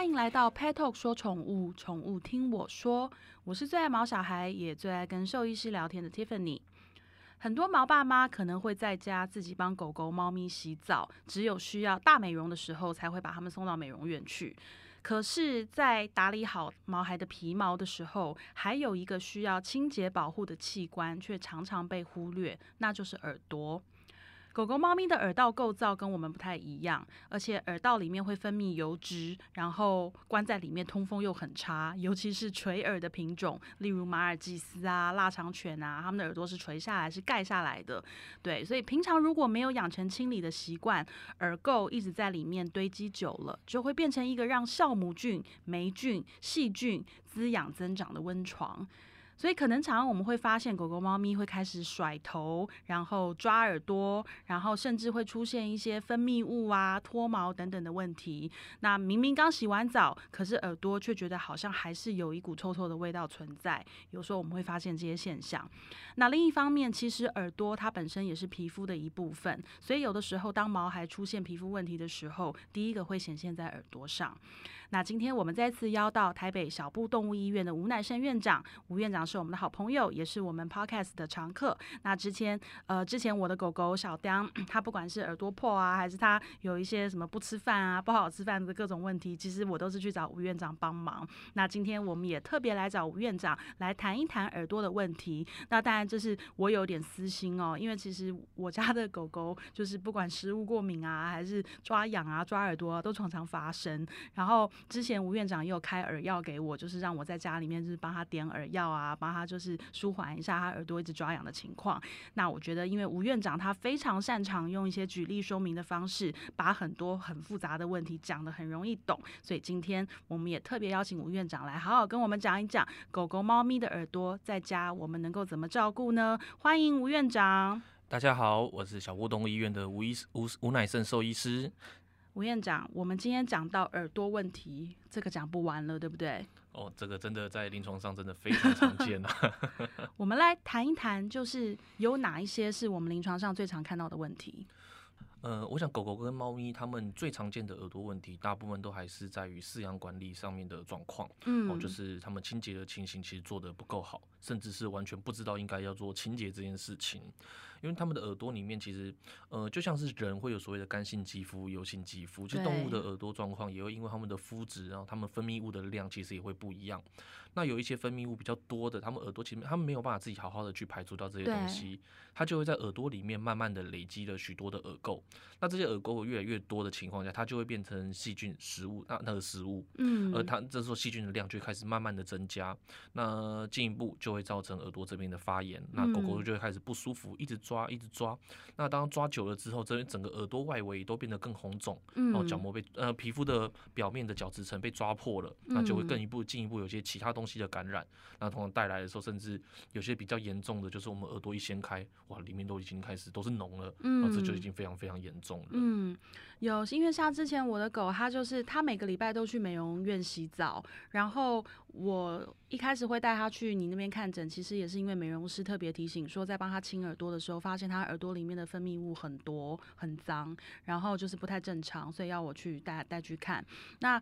欢迎来到 Pet Talk 说宠物，宠物听我说。我是最爱毛小孩，也最爱跟兽医师聊天的 Tiffany。很多毛爸妈可能会在家自己帮狗狗、猫咪洗澡，只有需要大美容的时候才会把它们送到美容院去。可是，在打理好毛孩的皮毛的时候，还有一个需要清洁保护的器官，却常常被忽略，那就是耳朵。狗狗、猫咪的耳道构造跟我们不太一样，而且耳道里面会分泌油脂，然后关在里面通风又很差，尤其是垂耳的品种，例如马尔济斯啊、腊肠犬啊，它们的耳朵是垂下来、是盖下来的。对，所以平常如果没有养成清理的习惯，耳垢一直在里面堆积久了，就会变成一个让酵母菌、霉菌、细菌滋养增长的温床。所以可能常常我们会发现，狗狗、猫咪会开始甩头，然后抓耳朵，然后甚至会出现一些分泌物啊、脱毛等等的问题。那明明刚洗完澡，可是耳朵却觉得好像还是有一股臭臭的味道存在。有时候我们会发现这些现象。那另一方面，其实耳朵它本身也是皮肤的一部分，所以有的时候当毛孩出现皮肤问题的时候，第一个会显现在耳朵上。那今天我们再次邀到台北小布动物医院的吴乃胜院长，吴院长是我们的好朋友，也是我们 podcast 的常客。那之前，呃，之前我的狗狗小当，它不管是耳朵破啊，还是它有一些什么不吃饭啊、不好吃饭的各种问题，其实我都是去找吴院长帮忙。那今天我们也特别来找吴院长来谈一谈耳朵的问题。那当然这是我有点私心哦，因为其实我家的狗狗就是不管食物过敏啊，还是抓痒啊、抓耳朵啊，都常常发生。然后之前吴院长也有开耳药给我，就是让我在家里面就是帮他点耳药啊，帮他就是舒缓一下他耳朵一直抓痒的情况。那我觉得，因为吴院长他非常擅长用一些举例说明的方式，把很多很复杂的问题讲得很容易懂，所以今天我们也特别邀请吴院长来好好跟我们讲一讲狗狗、猫咪的耳朵在家我们能够怎么照顾呢？欢迎吴院长。大家好，我是小波动物医院的吴医吴吴乃胜兽医师。吴院长，我们今天讲到耳朵问题，这个讲不完了，对不对？哦，这个真的在临床上真的非常常见啊。我们来谈一谈，就是有哪一些是我们临床上最常看到的问题？呃，我想狗狗跟猫咪它们最常见的耳朵问题，大部分都还是在于饲养管理上面的状况。嗯，哦，就是它们清洁的情形其实做的不够好，甚至是完全不知道应该要做清洁这件事情。因为它们的耳朵里面其实，呃，就像是人会有所谓的干性肌肤、油性肌肤，其实动物的耳朵状况也会因为它们的肤质，然后它们分泌物的量其实也会不一样。那有一些分泌物比较多的，它们耳朵其实它们没有办法自己好好的去排除掉这些东西，它就会在耳朵里面慢慢的累积了许多的耳垢。那这些耳垢越来越多的情况下，它就会变成细菌食物，那那个食物，嗯，而它这时候细菌的量就开始慢慢的增加，那进一步就会造成耳朵这边的发炎，那狗狗就会开始不舒服，一直抓，一直抓。那当抓久了之后，这边整个耳朵外围都变得更红肿，然后角膜被呃皮肤的表面的角质层被抓破了，那就会更一步进一步有些其他东西的感染，那通常带来的时候，甚至有些比较严重的，就是我们耳朵一掀开，哇，里面都已经开始都是脓了，嗯，这就已经非常非常严重了。嗯，有，因为像之前我的狗，它就是它每个礼拜都去美容院洗澡，然后我一开始会带它去你那边看诊，其实也是因为美容师特别提醒说，在帮它清耳朵的时候，发现它耳朵里面的分泌物很多很脏，然后就是不太正常，所以要我去带带去看。那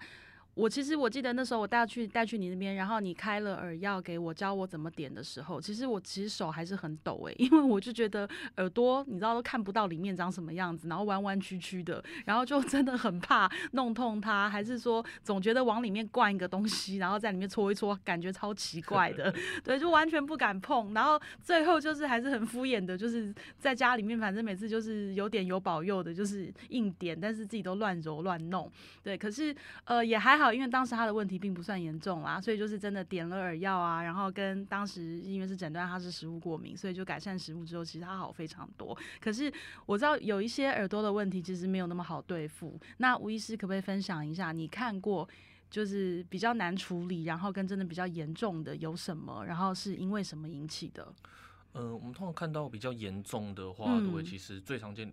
我其实我记得那时候我带去带去你那边，然后你开了耳药给我，教我怎么点的时候，其实我其实手还是很抖诶，因为我就觉得耳朵你知道都看不到里面长什么样子，然后弯弯曲曲的，然后就真的很怕弄痛它，还是说总觉得往里面灌一个东西，然后在里面搓一搓，感觉超奇怪的，对，就完全不敢碰，然后最后就是还是很敷衍的，就是在家里面反正每次就是有点有保佑的，就是硬点，但是自己都乱揉乱弄，对，可是呃也还好。因为当时他的问题并不算严重啦，所以就是真的点了耳药啊，然后跟当时因为是诊断他是食物过敏，所以就改善食物之后，其实他好非常多。可是我知道有一些耳朵的问题其实没有那么好对付。那吴医师可不可以分享一下，你看过就是比较难处理，然后跟真的比较严重的有什么？然后是因为什么引起的？嗯，我们通常看到比较严重的话，对，其实最常见。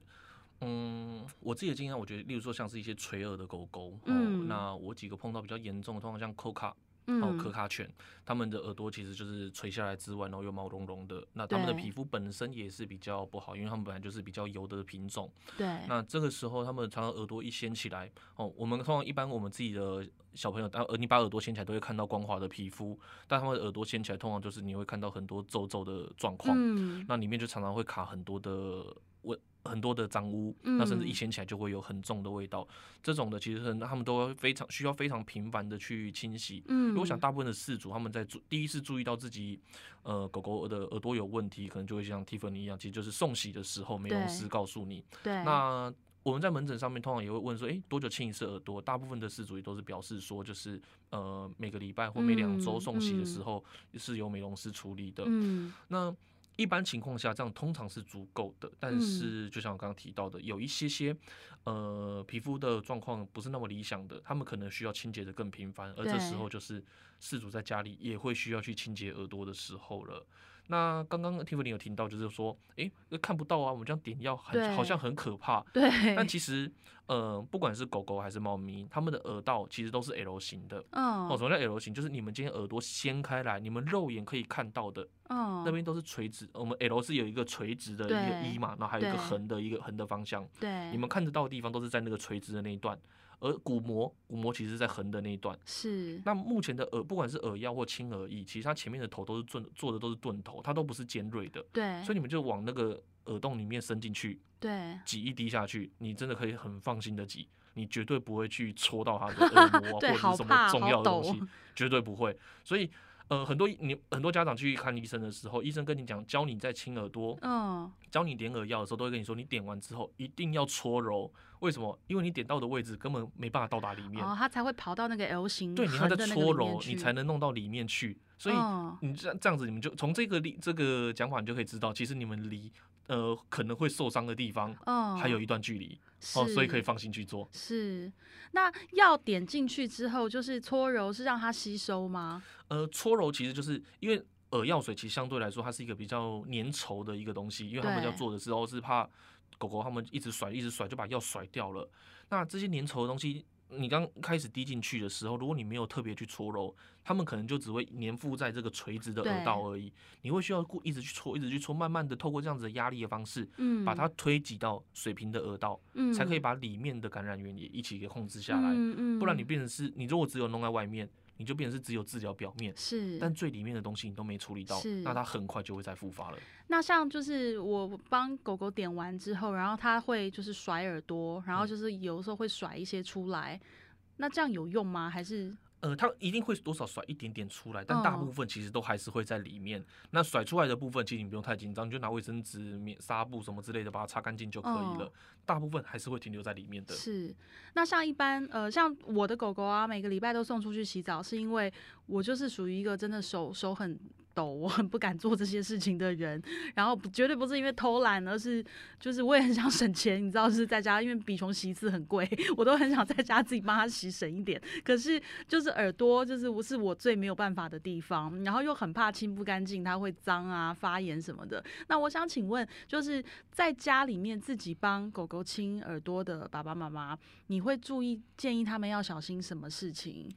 嗯，我自己的经验，我觉得，例如说像是一些垂耳的狗狗，嗯，那我几个碰到比较严重的，通常像 Coca 还有可卡犬，它们的耳朵其实就是垂下来之外，然后又毛茸茸的。那它们的皮肤本身也是比较不好，因为它们本来就是比较油的品种。对。那这个时候，它们常常耳朵一掀起来，哦，我们通常一般我们自己的小朋友，当呃你把耳朵掀起来都会看到光滑的皮肤，但它们的耳朵掀起来，通常就是你会看到很多皱皱的状况。嗯。那里面就常常会卡很多的问。很多的脏污，那甚至一掀起来就会有很重的味道。这种的其实他们都非常需要非常频繁的去清洗。嗯，我想大部分的饲主他们在注第一次注意到自己呃狗狗的耳朵有问题，可能就会像 Tiffany 一样，其实就是送洗的时候美容师告诉你。对。那我们在门诊上面通常也会问说，哎，多久清一次耳朵？大部分的事主也都是表示说，就是呃每个礼拜或每两周送洗的时候是由美容师处理的。嗯。那一般情况下，这样通常是足够的。但是，就像我刚刚提到的，有一些些，呃，皮肤的状况不是那么理想的，他们可能需要清洁的更频繁。而这时候，就是事主在家里也会需要去清洁耳朵的时候了。那刚刚 Tiffany 有听到，就是说，哎，看不到啊，我们这样点药很好像很可怕。对。但其实，呃，不管是狗狗还是猫咪，它们的耳道其实都是 L 型的。嗯。哦，什么叫 L 型？就是你们今天耳朵掀开来，你们肉眼可以看到的，嗯，那边都是垂直。我们 L 是有一个垂直的一个一嘛，然后还有一个横的一个横的方向。对。你们看得到的地方都是在那个垂直的那一段。而鼓膜，鼓膜其实在横的那一段。是。那目前的耳，不管是耳药或轻耳翼，其实它前面的头都是钝，做的都是钝头，它都不是尖锐的。对。所以你们就往那个耳洞里面伸进去，对，挤一滴下去，你真的可以很放心的挤，你绝对不会去戳到他的 耳膜或者是什么重要的东西，绝对不会。所以。呃，很多你很多家长去看医生的时候，医生跟你讲教你在清耳朵，嗯，教你点耳药的时候，都会跟你说，你点完之后一定要搓揉。为什么？因为你点到的位置根本没办法到达里面，哦，它才会跑到那个 L 型，对，你要在搓揉，你才能弄到里面去。所以你这样这样子，你们就从这个例这个讲法，你就可以知道，其实你们离呃可能会受伤的地方，嗯，还有一段距离。哦，所以可以放心去做。是，那药点进去之后，就是搓揉，是让它吸收吗？呃，搓揉其实就是因为耳药水其实相对来说，它是一个比较粘稠的一个东西，因为他们要做的时候是怕狗狗他们一直甩一直甩就把药甩掉了。那这些粘稠的东西。你刚开始滴进去的时候，如果你没有特别去搓揉，他们可能就只会粘附在这个垂直的耳道而已。你会需要一直去搓，一直去搓，慢慢的透过这样子的压力的方式，嗯，把它推挤到水平的耳道，嗯，才可以把里面的感染源也一起给控制下来。嗯嗯，不然你变成是，你如果只有弄在外面。你就变成是只有治疗表面，是，但最里面的东西你都没处理到，那它很快就会再复发了。那像就是我帮狗狗点完之后，然后它会就是甩耳朵，然后就是有时候会甩一些出来，那这样有用吗？还是？呃，它一定会多少甩一点点出来，但大部分其实都还是会在里面。那甩出来的部分，其实你不用太紧张，就拿卫生纸、棉纱布什么之类的把它擦干净就可以了。大部分还是会停留在里面的。是，那像一般呃，像我的狗狗啊，每个礼拜都送出去洗澡，是因为我就是属于一个真的手手很。抖，我很不敢做这些事情的人，然后绝对不是因为偷懒，而是就是我也很想省钱，你知道是在家，因为比熊洗一次很贵，我都很想在家自己帮他洗省一点。可是就是耳朵，就是不是我最没有办法的地方，然后又很怕清不干净，它会脏啊、发炎什么的。那我想请问，就是在家里面自己帮狗狗清耳朵的爸爸妈妈，你会注意建议他们要小心什么事情？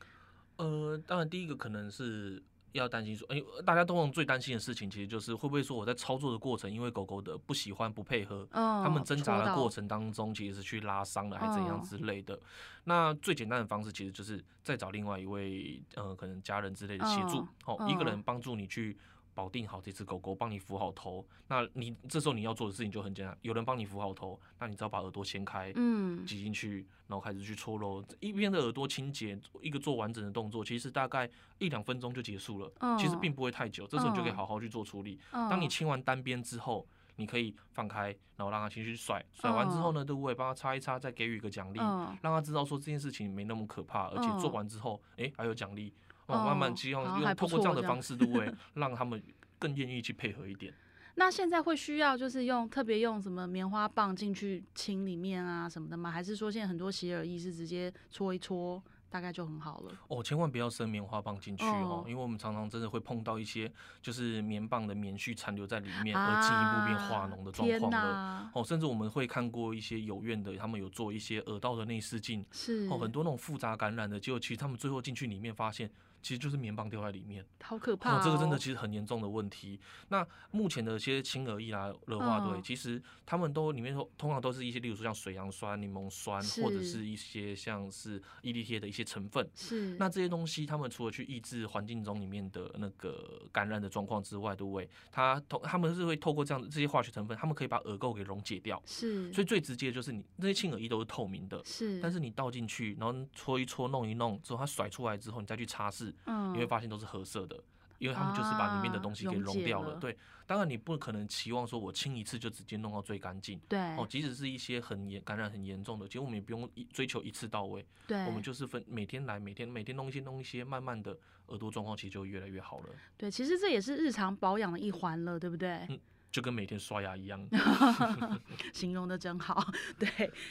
呃，当然第一个可能是。要担心说，哎，大家都最担心的事情，其实就是会不会说我在操作的过程，因为狗狗的不喜欢不配合，他们挣扎的过程当中，其实是去拉伤了，还怎样之类的。那最简单的方式，其实就是再找另外一位，呃，可能家人之类的协助，哦，一个人帮助你去。保定好这只狗狗，帮你扶好头。那你这时候你要做的事情就很简单，有人帮你扶好头，那你只要把耳朵掀开，嗯，挤进去，然后开始去搓揉，一边的耳朵清洁，一个做完整的动作，其实大概一两分钟就结束了，其实并不会太久。这时候你就可以好好去做处理。当你清完单边之后，你可以放开，然后让它先去甩，甩完之后呢，对不对？帮他擦一擦，再给予一个奖励，让他知道说这件事情没那么可怕，而且做完之后，哎，还有奖励。哦，慢慢希望用通过这样的方式，对不对？让他们更愿意去配合一点。那现在会需要就是用特别用什么棉花棒进去清里面啊什么的吗？还是说现在很多洗耳液是直接搓一搓大概就很好了。哦，千万不要伸棉花棒进去哦，因为我们常常真的会碰到一些就是棉棒的棉絮残留在里面，而进一步变化脓的状况了。哦，甚至我们会看过一些有院的，他们有做一些耳道的内视镜，是哦，很多那种复杂感染的，结果其实他们最后进去里面发现。其实就是棉棒掉在里面，好可怕！这个真的其实很严重的问题。那目前的一些轻而易啦热化对，其实他们都里面通通常都是一些，例如说像水杨酸、柠檬酸，或者是一些像是 EDTA 的一些成分。是。那这些东西，他们除了去抑制环境中里面的那个感染的状况之外，对不对？它通他们是会透过这样这些化学成分，他们可以把耳垢给溶解掉。是。所以最直接就是你那些轻耳液都是透明的。是。但是你倒进去，然后搓一搓、弄一弄之后，它甩出来之后，你再去擦拭。嗯，你会发现都是褐色的，因为他们就是把里面的东西给溶掉了。对，当然你不可能期望说我清一次就直接弄到最干净。对，哦，即使是一些很严感染很严重的，其实我们也不用一追求一次到位。对，我们就是分每天来，每天每天弄一些弄一些，慢慢的耳朵状况其实就越来越好了。对，其实这也是日常保养的一环了，对不对？嗯。就跟每天刷牙一样，形容的真好。对，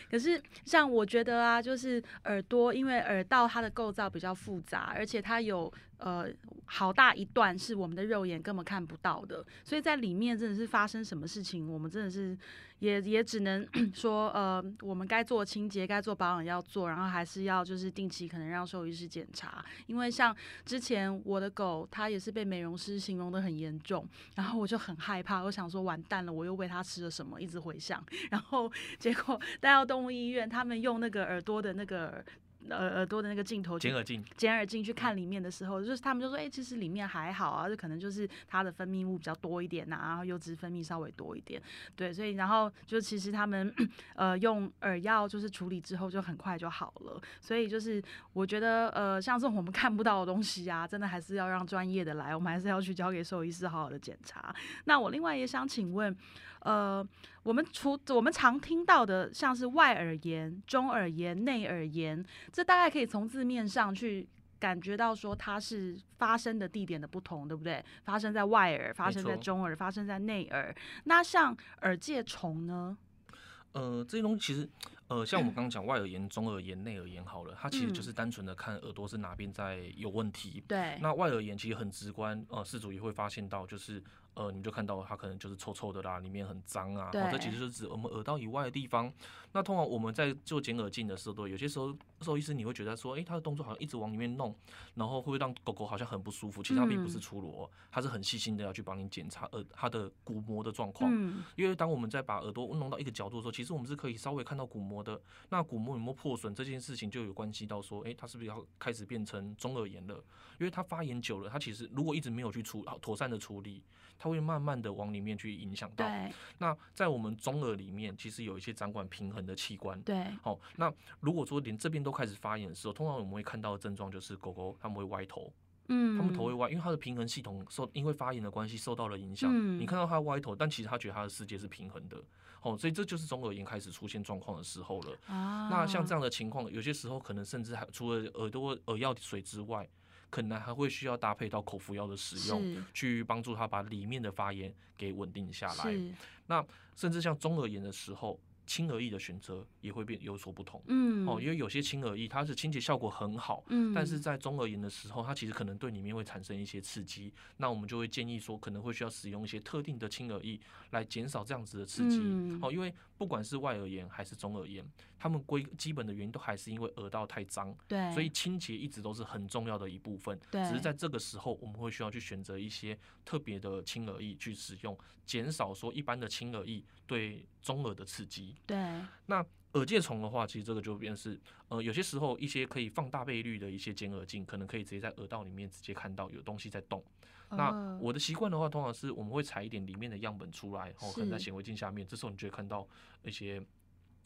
可是像我觉得啊，就是耳朵，因为耳道它的构造比较复杂，而且它有。呃，好大一段是我们的肉眼根本看不到的，所以在里面真的是发生什么事情，我们真的是也也只能 说，呃，我们该做清洁、该做保养要做，然后还是要就是定期可能让兽医师检查，因为像之前我的狗它也是被美容师形容的很严重，然后我就很害怕，我想说完蛋了，我又喂它吃了什么，一直回想，然后结果带到动物医院，他们用那个耳朵的那个。耳耳朵的那个镜头，剪耳镜，剪耳镜去看里面的时候，就是他们就说，哎，其实里面还好啊，就可能就是它的分泌物比较多一点呐，然后油脂分泌稍微多一点，对，所以然后就其实他们呃用耳药就是处理之后就很快就好了，所以就是我觉得呃像这种我们看不到的东西啊，真的还是要让专业的来，我们还是要去交给兽医师好好的检查。那我另外也想请问。呃，我们除我们常听到的，像是外耳炎、中耳炎、内耳炎，这大概可以从字面上去感觉到说它是发生的地点的不同，对不对？发生在外耳，发生在中耳，发生在内耳。那像耳疥虫呢？呃，这些东西其实，呃，像我们刚刚讲外耳炎、中耳炎、内耳炎好了，它其实就是单纯的看耳朵是哪边在有问题。对。那外耳炎其实很直观，呃，事主也会发现到就是。呃，你们就看到它可能就是臭臭的啦，里面很脏啊。对。这其实是指我们耳道以外的地方。那通常我们在做剪耳镜的时候，都有些时候兽医师你会觉得说，哎，他的动作好像一直往里面弄，然后会不会让狗狗好像很不舒服？其实它并不是粗鲁，它是很细心的要去帮你检查耳它的鼓膜的状况。嗯。因为当我们在把耳朵弄到一个角度的时候，其实我们是可以稍微看到鼓膜的。那鼓膜有没有破损这件事情，就有关系到说，哎，它是不是要开始变成中耳炎了？因为它发炎久了，它其实如果一直没有去处妥善的处理。它会慢慢的往里面去影响到。那在我们中耳里面，其实有一些掌管平衡的器官。对。好，那如果说连这边都开始发炎的时候，通常我们会看到的症状就是狗狗它们会歪头。嗯。他们头会歪，因为他的平衡系统受因为发炎的关系受到了影响。嗯。你看到他歪头，但其实他觉得他的世界是平衡的。哦，所以这就是中耳炎开始出现状况的时候了。啊。那像这样的情况，有些时候可能甚至还除了耳朵耳药水之外。可能还会需要搭配到口服药的使用，去帮助他把里面的发炎给稳定下来。那甚至像中耳炎的时候。轻而易的选择也会变有所不同，嗯，哦，因为有些轻而易它是清洁效果很好，嗯，但是在中耳炎的时候，它其实可能对里面会产生一些刺激，那我们就会建议说，可能会需要使用一些特定的轻耳液来减少这样子的刺激，哦，因为不管是外耳炎还是中耳炎，他们归基本的原因都还是因为耳道太脏，对，所以清洁一直都是很重要的一部分，对，只是在这个时候我们会需要去选择一些特别的轻耳液去使用，减少说一般的轻耳液。对中耳的刺激，对，那耳疥虫的话，其实这个就变是，呃，有些时候一些可以放大倍率的一些剪耳镜，可能可以直接在耳道里面直接看到有东西在动。那我的习惯的话，通常是我们会采一点里面的样本出来，然后可能在显微镜下面，这时候你就会看到一些，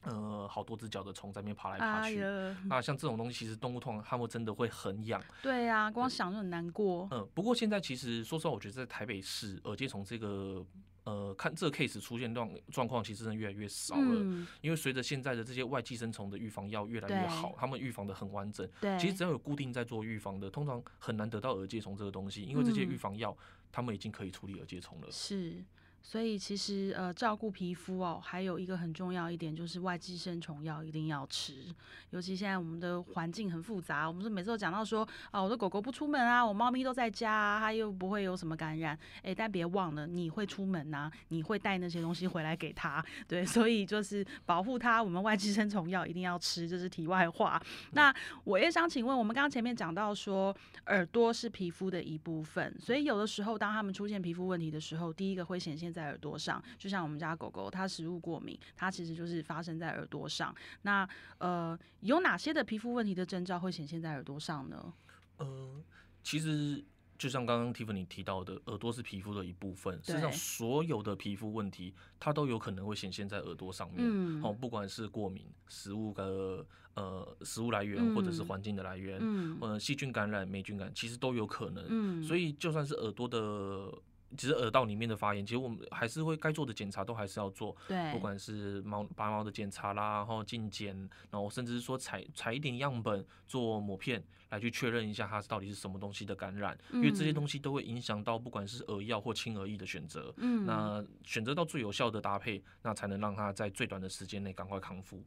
呃，好多只脚的虫在那边爬来爬去。那像这种东西，其实动物通常它们真的会很痒。对呀，光想就很难过。嗯，不过现在其实说实话，我觉得在台北市耳疥虫这个。呃，看这个 case 出现状状况，其实真的越来越少了。嗯。因为随着现在的这些外寄生虫的预防药越来越好，他们预防的很完整。对。其实只要有固定在做预防的，通常很难得到耳疥虫这个东西，因为这些预防药他们已经可以处理耳疥虫了。是。所以其实呃，照顾皮肤哦，还有一个很重要一点就是外寄生虫药一定要吃。尤其现在我们的环境很复杂，我们是每次都讲到说啊，我的狗狗不出门啊，我猫咪都在家，啊，它又不会有什么感染。哎，但别忘了，你会出门呐，你会带那些东西回来给它。对，所以就是保护它，我们外寄生虫药一定要吃，这是题外话。那我也想请问，我们刚刚前面讲到说，耳朵是皮肤的一部分，所以有的时候当它们出现皮肤问题的时候，第一个会显现在耳朵上，就像我们家狗狗，它食物过敏，它其实就是发生在耳朵上。那呃，有哪些的皮肤问题的征兆会显现在耳朵上呢？呃，其实就像刚刚 Tiffany 提到的，耳朵是皮肤的一部分，实际上所有的皮肤问题，它都有可能会显现在耳朵上面。哦，不管是过敏、食物的呃食物来源，或者是环境的来源，嗯，细菌感染、霉菌感，其实都有可能。嗯，所以就算是耳朵的。其实耳道里面的发炎，其实我们还是会该做的检查都还是要做，对，不管是毛拔毛的检查啦，然后镜检，然后甚至是说采采一点样本做抹片来去确认一下它到底是什么东西的感染，因为这些东西都会影响到不管是耳药或轻耳液的选择，嗯，那选择到最有效的搭配，那才能让它在最短的时间内赶快康复。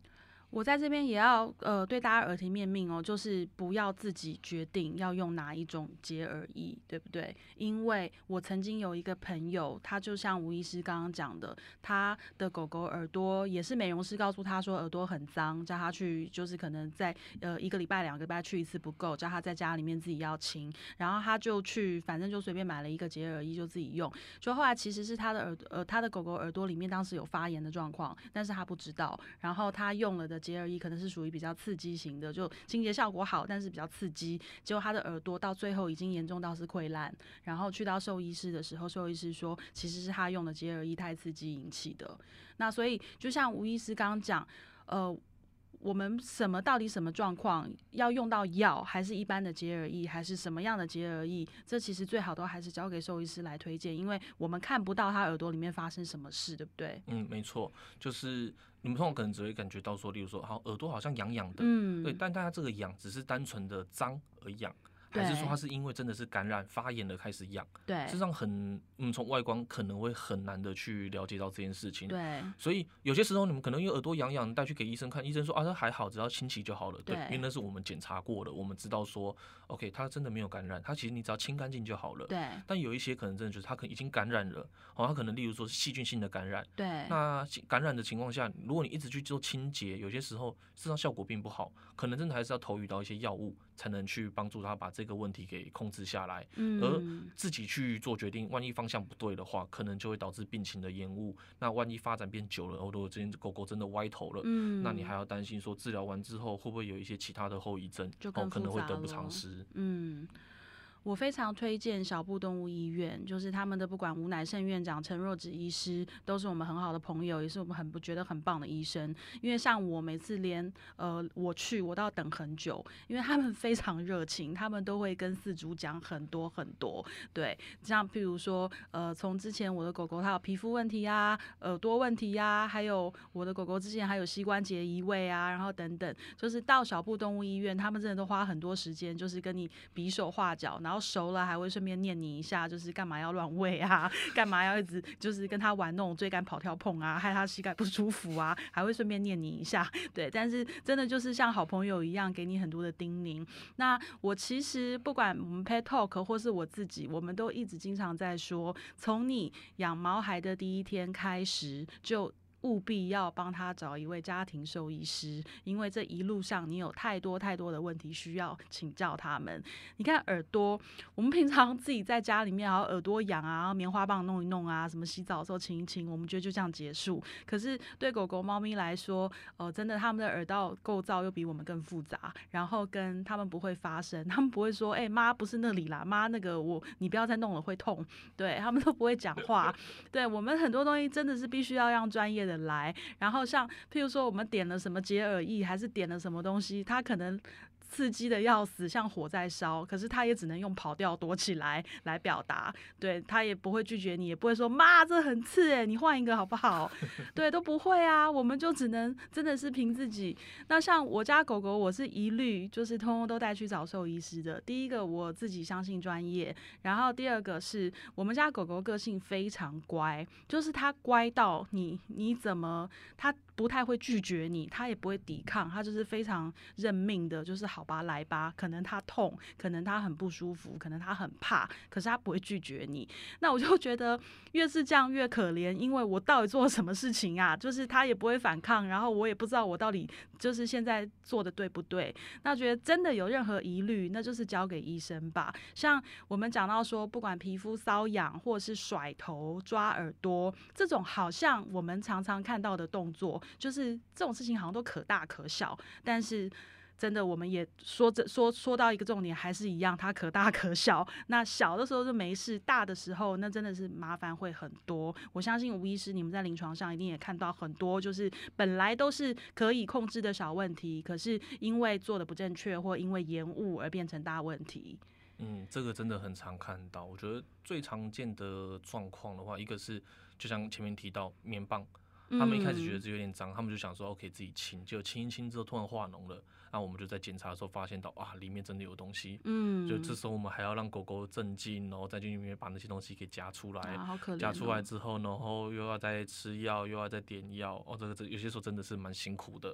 我在这边也要呃对大家耳提面命哦，就是不要自己决定要用哪一种洁耳仪，对不对？因为我曾经有一个朋友，他就像吴医师刚刚讲的，他的狗狗耳朵也是美容师告诉他说耳朵很脏，叫他去就是可能在呃一个礼拜两个礼拜去一次不够，叫他在家里面自己要清，然后他就去反正就随便买了一个洁耳仪就自己用，就后来其实是他的耳呃他的狗狗耳朵里面当时有发炎的状况，但是他不知道，然后他用了的。洁耳液可能是属于比较刺激型的，就清洁效果好，但是比较刺激。结果他的耳朵到最后已经严重到是溃烂，然后去到兽医师的时候，兽医师说其实是他用的洁耳液太刺激引起的。那所以就像吴医师刚刚讲，呃。我们什么到底什么状况要用到药，还是一般的洁耳液，还是什么样的洁耳液？这其实最好都还是交给兽医师来推荐，因为我们看不到他耳朵里面发生什么事，对不对？嗯，没错，就是你们通常可能只会感觉到说，例如说，好耳朵好像痒痒的，嗯，对，但大家这个痒只是单纯的脏而痒。还是说它是因为真的是感染发炎了开始痒？对，实际上很，嗯，从外观可能会很难的去了解到这件事情。对，所以有些时候你们可能因为耳朵痒痒带去给医生看，医生说啊，那还好，只要清洗就好了。对，因为那是我们检查过的，我们知道说，OK，它真的没有感染，它其实你只要清干净就好了。对。但有一些可能真的就是它可能已经感染了，哦，它可能例如说是细菌性的感染。对。那感染的情况下，如果你一直去做清洁，有些时候事实上效果并不好，可能真的还是要投予到一些药物。才能去帮助他把这个问题给控制下来，而自己去做决定，万一方向不对的话，可能就会导致病情的延误。那万一发展变久了，哦如果这狗狗真的歪头了，那你还要担心说治疗完之后会不会有一些其他的后遗症，哦，可能会得不偿失。嗯。我非常推荐小布动物医院，就是他们的不管吴乃胜院长、陈若芷医师，都是我们很好的朋友，也是我们很不觉得很棒的医生。因为像我每次连呃我去，我都要等很久，因为他们非常热情，他们都会跟饲主讲很多很多。对，像譬如说，呃，从之前我的狗狗它有皮肤问题啊、耳朵问题呀，还有我的狗狗之前还有膝关节移位啊，然后等等，就是到小布动物医院，他们真的都花很多时间，就是跟你比手画脚，然后。熟了还会顺便念你一下，就是干嘛要乱喂啊？干嘛要一直就是跟他玩那种追赶、跑、跳、碰啊？害他膝盖不舒服啊？还会顺便念你一下，对。但是真的就是像好朋友一样，给你很多的叮咛。那我其实不管我们 Pet Talk 或是我自己，我们都一直经常在说，从你养毛孩的第一天开始就。务必要帮他找一位家庭兽医师，因为这一路上你有太多太多的问题需要请教他们。你看耳朵，我们平常自己在家里面，然后耳朵痒啊，然后棉花棒弄一弄啊，什么洗澡的时候清一清，我们觉得就这样结束。可是对狗狗、猫咪来说，呃，真的他们的耳道构造又比我们更复杂，然后跟他们不会发声，他们不会说，哎妈，不是那里啦，妈那个我你不要再弄了会痛，对他们都不会讲话。对我们很多东西真的是必须要让专业的。来，然后像譬如说，我们点了什么洁耳液，还是点了什么东西，他可能刺激的要死，像火在烧，可是他也只能用跑调躲起来来表达，对他也不会拒绝你，也不会说妈这很刺哎，你换一个好不好？对，都不会啊，我们就只能真的是凭自己。那像我家狗狗，我是一律就是通通都带去找兽医师的。第一个我自己相信专业，然后第二个是我们家狗狗个性非常乖，就是它乖到你你怎么它。不太会拒绝你，它也不会抵抗，它就是非常认命的，就是好吧，来吧。可能他痛，可能他很不舒服，可能他很怕，可是他不会拒绝你。那我就觉得越是这样越可怜，因为我到底做了什么事情啊？就是他也不会反抗，然后我也不知道我到底就是现在做的对不对。那觉得真的有任何疑虑，那就是交给医生吧。像我们讲到说，不管皮肤瘙痒，或是甩头、抓耳朵这种，好像我们常常看到的动作。就是这种事情好像都可大可小，但是真的我们也说这说说到一个重点，还是一样，它可大可小。那小的时候就没事，大的时候那真的是麻烦会很多。我相信吴医师，你们在临床上一定也看到很多，就是本来都是可以控制的小问题，可是因为做的不正确或因为延误而变成大问题。嗯，这个真的很常看到。我觉得最常见的状况的话，一个是就像前面提到棉棒。他们一开始觉得这有点脏，他们就想说 OK 自己清，结果清一清之后突然化脓了，那我们就在检查的时候发现到啊里面真的有东西，嗯，就这时候我们还要让狗狗镇静，然后再去里面把那些东西给夹出来，夹出来之后，然后又要再吃药，又要再点药，哦这个这有些时候真的是蛮辛苦的。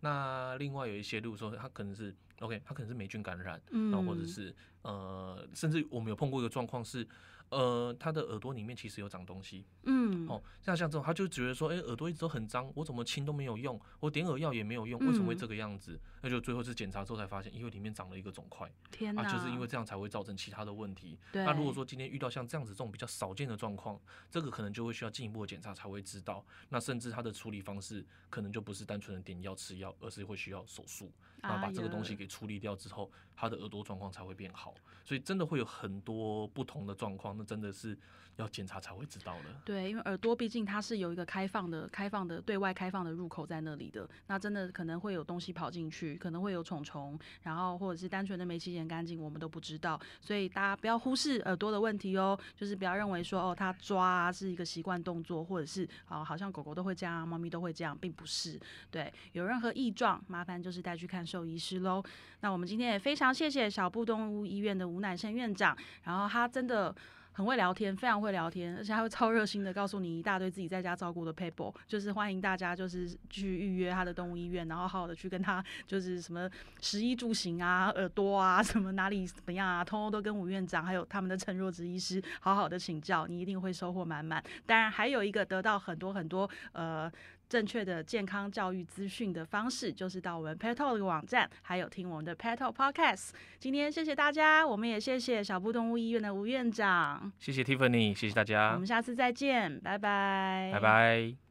那另外有一些，例如说它可能是 OK，它可能是霉菌感染，然后或者是呃，甚至我们有碰过一个状况是。呃，他的耳朵里面其实有长东西，嗯，哦，像像这种，他就觉得说，哎，耳朵一直都很脏，我怎么清都没有用，我点耳药也没有用，为什么会这个样子？那就最后是检查之后才发现，因为里面长了一个肿块，天啊，就是因为这样才会造成其他的问题。那如果说今天遇到像这样子这种比较少见的状况，这个可能就会需要进一步的检查才会知道。那甚至他的处理方式可能就不是单纯的点药吃药，而是会需要手术，然后把这个东西给处理掉之后，他的耳朵状况才会变好。所以真的会有很多不同的状况，那真的是要检查才会知道的。对，因为耳朵毕竟它是有一个开放的、开放的对外开放的入口在那里的，那真的可能会有东西跑进去，可能会有虫虫，然后或者是单纯的没清洁干净，我们都不知道。所以大家不要忽视耳朵的问题哦，就是不要认为说哦，它抓是一个习惯动作，或者是啊好像狗狗都会这样，猫咪都会这样，并不是。对，有任何异状，麻烦就是带去看兽医师喽。那我们今天也非常谢谢小布动物医院的吴乃胜院长，然后他真的很会聊天，非常会聊天，而且他会超热心的告诉你一大堆自己在家照顾的 paper，就是欢迎大家就是去预约他的动物医院，然后好好的去跟他就是什么食衣住行啊、耳朵啊、什么哪里怎么样啊，通通都跟吴院长还有他们的陈若植医师好好的请教，你一定会收获满满。当然还有一个得到很多很多呃。正确的健康教育资讯的方式，就是到我们 Pet Talk 的网站，还有听我们的 Pet Talk Podcast。今天谢谢大家，我们也谢谢小布动物医院的吴院长，谢谢 Tiffany，谢谢大家，我们下次再见，拜拜，拜拜。